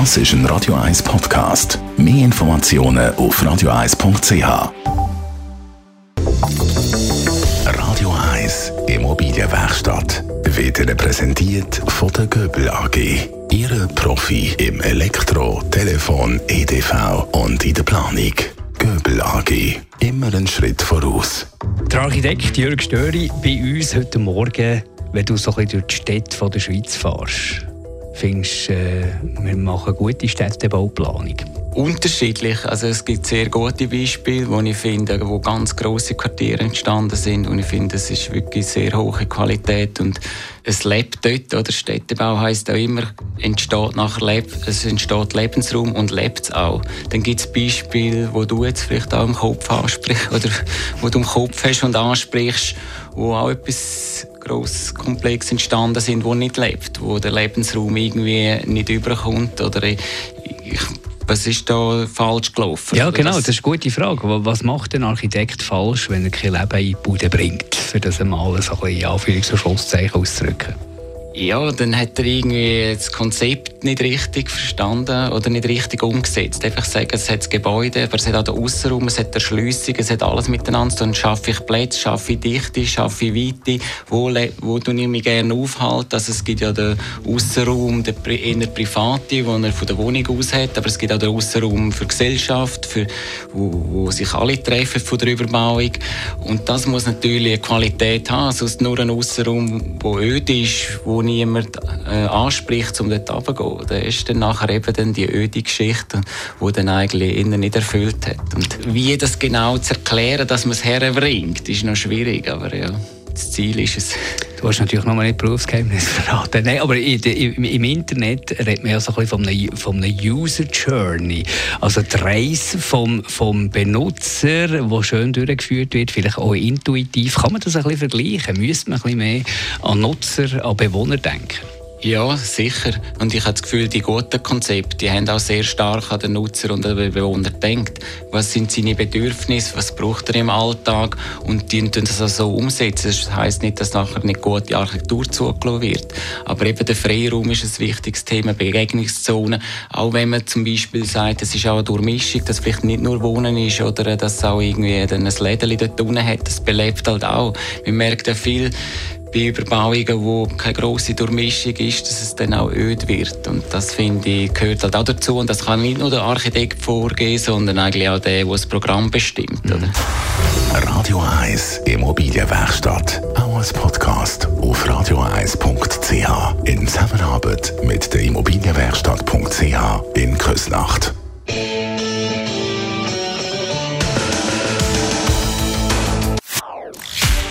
Das ist ein Radio 1 Podcast. Mehr Informationen auf radio1.ch. Radio 1 Immobilienwerkstatt wird Ihnen präsentiert von der Göbel AG. Ihre Profi im Elektro, Telefon, EDV und in der Planung. Göbel AG. Immer einen Schritt voraus. Der Architekt Jörg Störi bei uns heute Morgen, wenn du so ein bisschen durch die Städte der Schweiz fährst findest, äh, wir machen gute Städtebauplanung? Unterschiedlich. Also es gibt sehr gute Beispiele, wo ich finde, wo ganz große Quartiere entstanden sind und ich finde, es ist wirklich sehr hohe Qualität und es lebt dort. Oder Städtebau heißt auch immer, entsteht nachher Leb es entsteht Lebensraum und lebt es auch. Dann gibt es Beispiele, wo du jetzt vielleicht auch im Kopf ansprichst oder wo du im Kopf hast und ansprichst, wo auch etwas gross komplex entstanden sind, wo nicht lebt, wo der Lebensraum irgendwie nicht überkommt oder ich, was ist da falsch gelaufen? Ja, genau, das ist eine gute Frage. Was macht ein Architekt falsch, wenn er kein Leben in die Bude bringt, für das einmal so ein bisschen Anführungs- und Schlusszeichen auszudrücken? Ja, dann hat er irgendwie das Konzept nicht richtig verstanden oder nicht richtig umgesetzt. Einfach sagen, es hat das Gebäude, aber es hat auch den Aussenraum, es hat die Erschliessung, es hat alles miteinander Dann schaffe ich Plätze, schaffe ich Dichte, schaffe ich Weite, wo, wo tue ich mich gerne aufhalten. Also es gibt ja den Aussenraum, den eher private, den er von der Wohnung aus hat, aber es gibt auch den Aussenraum für Gesellschaft, für, wo, wo sich alle treffen von der Überbauung. Und das muss natürlich eine Qualität haben, sonst nur ein Aussenraum, der öd ist, wo niemand äh, anspricht, um dort runterzugehen. Da ist dann nachher eben dann die öde Geschichte, die dann eigentlich innen nicht erfüllt hat. Und wie das genau zu erklären, dass man es herbringt, ist noch schwierig, aber ja, das Ziel ist es. Du hast natürlich noch mal nicht Berufsgeheimnis verraten. Nein, aber im, im Internet redet man ja so ein bisschen von einer, von einer User Journey. Also die Reise vom, vom Benutzer, die schön durchgeführt wird, vielleicht auch intuitiv. Kann man das ein bisschen vergleichen? Müsste man ein bisschen mehr an Nutzer, an Bewohner denken? Ja, sicher. Und ich habe das Gefühl, die guten Konzepte, die haben auch sehr stark an den Nutzer und den Bewohner gedacht. Was sind seine Bedürfnisse? Was braucht er im Alltag? Und die tun das auch so umsetzen. Das heisst nicht, dass nachher nicht gute Architektur zugelassen wird. Aber eben der Freiraum ist ein wichtiges Thema, Begegnungszonen. Auch wenn man zum Beispiel sagt, es ist auch eine Durchmischung, dass vielleicht nicht nur Wohnen ist oder dass es auch irgendwie ein Lädeli dort unten hat. Das belebt halt auch. Man merkt ja viel, bei Überbauungen, wo keine grosse Durchmischung ist, dass es dann auch öd wird. Und das finde ich gehört halt auch dazu. Und das kann nicht nur der Architekt vorgehen, sondern eigentlich auch der, der das Programm bestimmt. Oder? Radio 1 Immobilienwerkstatt. Auch als Podcast auf radio1.ch. In Zusammenarbeit mit der Immobilienwerkstatt.ch in Küsnacht.